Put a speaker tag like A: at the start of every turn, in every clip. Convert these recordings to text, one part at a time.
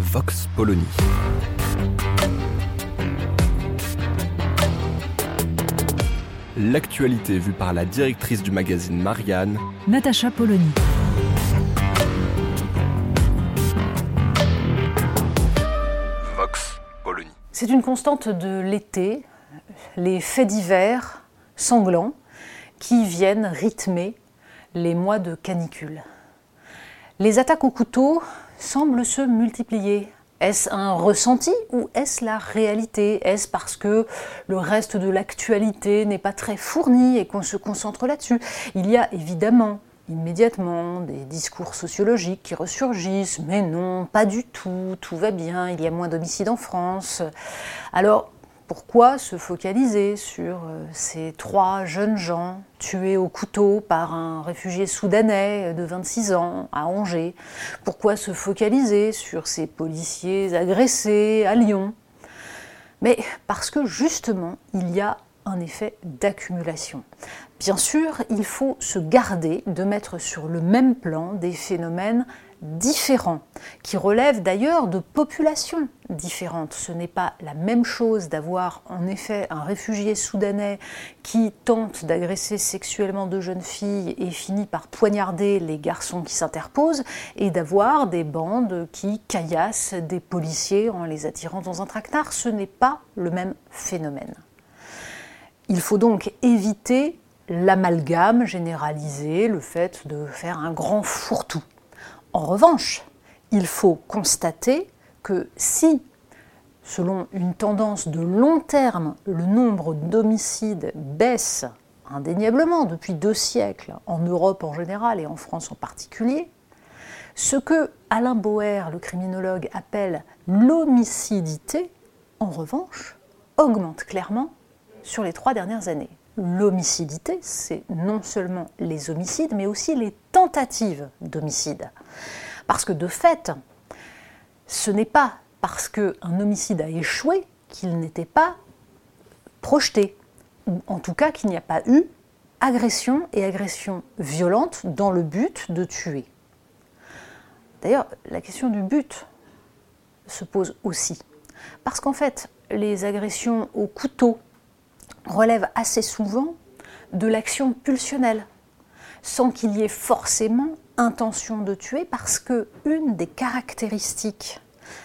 A: Vox Polony. L'actualité vue par la directrice du magazine Marianne,
B: Natacha Polony.
A: Vox Polony.
C: C'est une constante de l'été, les faits divers sanglants qui viennent rythmer les mois de canicule. Les attaques au couteau semblent se multiplier. Est-ce un ressenti ou est-ce la réalité? Est-ce parce que le reste de l'actualité n'est pas très fourni et qu'on se concentre là-dessus? Il y a évidemment immédiatement des discours sociologiques qui ressurgissent, mais non, pas du tout, tout va bien, il y a moins d'homicides en France. Alors, pourquoi se focaliser sur euh, ces trois jeunes gens tués au couteau par un réfugié soudanais de 26 ans à Angers? Pourquoi se focaliser sur ces policiers agressés à Lyon? Mais parce que justement, il y a un effet d'accumulation. Bien sûr, il faut se garder de mettre sur le même plan des phénomènes différents, qui relèvent d'ailleurs de populations différentes. Ce n'est pas la même chose d'avoir en effet un réfugié soudanais qui tente d'agresser sexuellement deux jeunes filles et finit par poignarder les garçons qui s'interposent, et d'avoir des bandes qui caillassent des policiers en les attirant dans un traquenard. Ce n'est pas le même phénomène. Il faut donc éviter l'amalgame généralisé, le fait de faire un grand fourre-tout. En revanche, il faut constater que si, selon une tendance de long terme, le nombre d'homicides baisse indéniablement depuis deux siècles, en Europe en général et en France en particulier, ce que Alain Boer, le criminologue, appelle l'homicidité, en revanche, augmente clairement sur les trois dernières années. L'homicidité, c'est non seulement les homicides, mais aussi les tentatives d'homicide. Parce que de fait, ce n'est pas parce qu'un homicide a échoué qu'il n'était pas projeté, ou en tout cas qu'il n'y a pas eu agression et agression violente dans le but de tuer. D'ailleurs, la question du but se pose aussi. Parce qu'en fait, les agressions au couteau relèvent assez souvent de l'action pulsionnelle, sans qu'il y ait forcément intention de tuer, parce que une des caractéristiques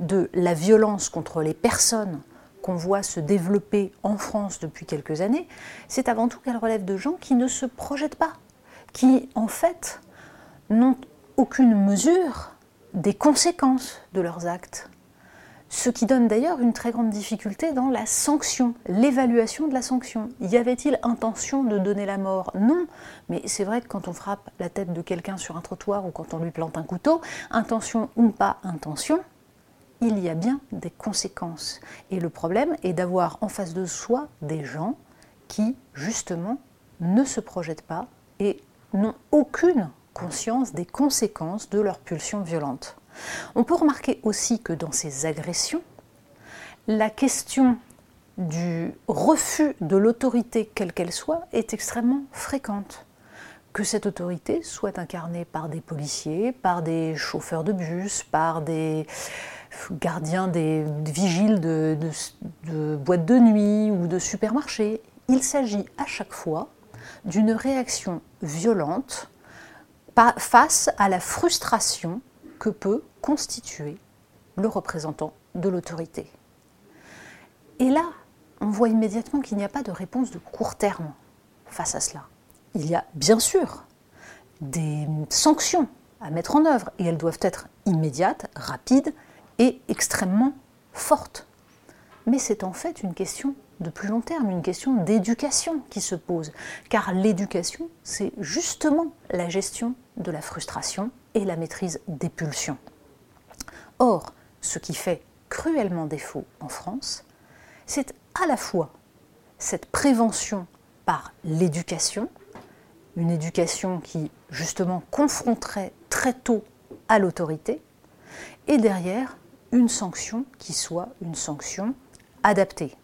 C: de la violence contre les personnes qu'on voit se développer en France depuis quelques années, c'est avant tout qu'elle relève de gens qui ne se projettent pas, qui en fait n'ont aucune mesure des conséquences de leurs actes. Ce qui donne d'ailleurs une très grande difficulté dans la sanction, l'évaluation de la sanction. Y avait-il intention de donner la mort? Non, mais c'est vrai que quand on frappe la tête de quelqu'un sur un trottoir ou quand on lui plante un couteau, intention ou pas intention, il y a bien des conséquences. Et le problème est d'avoir en face de soi des gens qui, justement, ne se projettent pas et n'ont aucune conscience des conséquences de leur pulsion violente. On peut remarquer aussi que dans ces agressions, la question du refus de l'autorité, quelle qu'elle soit, est extrêmement fréquente. Que cette autorité soit incarnée par des policiers, par des chauffeurs de bus, par des gardiens, des vigiles de, de boîtes de nuit ou de supermarchés, il s'agit à chaque fois d'une réaction violente face à la frustration que peut constituer le représentant de l'autorité. Et là, on voit immédiatement qu'il n'y a pas de réponse de court terme face à cela. Il y a bien sûr des sanctions à mettre en œuvre et elles doivent être immédiates, rapides et extrêmement fortes. Mais c'est en fait une question de plus long terme, une question d'éducation qui se pose. Car l'éducation, c'est justement la gestion de la frustration et la maîtrise des pulsions. Or, ce qui fait cruellement défaut en France, c'est à la fois cette prévention par l'éducation, une éducation qui justement confronterait très tôt à l'autorité, et derrière une sanction qui soit une sanction adaptée.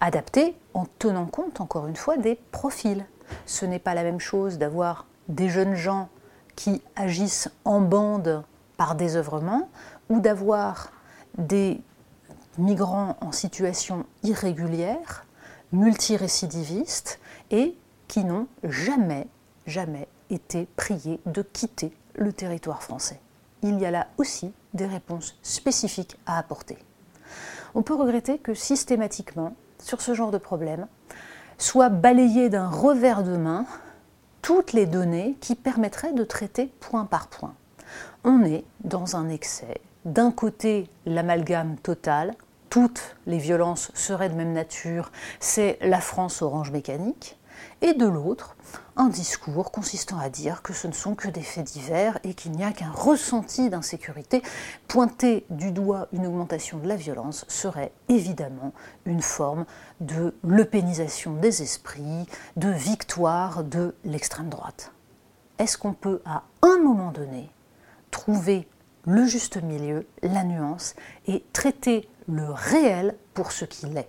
C: Adaptée en tenant compte, encore une fois, des profils. Ce n'est pas la même chose d'avoir des jeunes gens qui agissent en bande par désœuvrement ou d'avoir des migrants en situation irrégulière, multirécidivistes et qui n'ont jamais, jamais été priés de quitter le territoire français. Il y a là aussi des réponses spécifiques à apporter. On peut regretter que systématiquement, sur ce genre de problème, soient balayées d'un revers de main toutes les données qui permettraient de traiter point par point. On est dans un excès. D'un côté, l'amalgame total, toutes les violences seraient de même nature, c'est la France orange mécanique et de l'autre, un discours consistant à dire que ce ne sont que des faits divers et qu'il n'y a qu'un ressenti d'insécurité. Pointer du doigt une augmentation de la violence serait évidemment une forme de lepénisation des esprits, de victoire de l'extrême droite. Est-ce qu'on peut à un moment donné trouver le juste milieu, la nuance et traiter le réel pour ce qu'il est?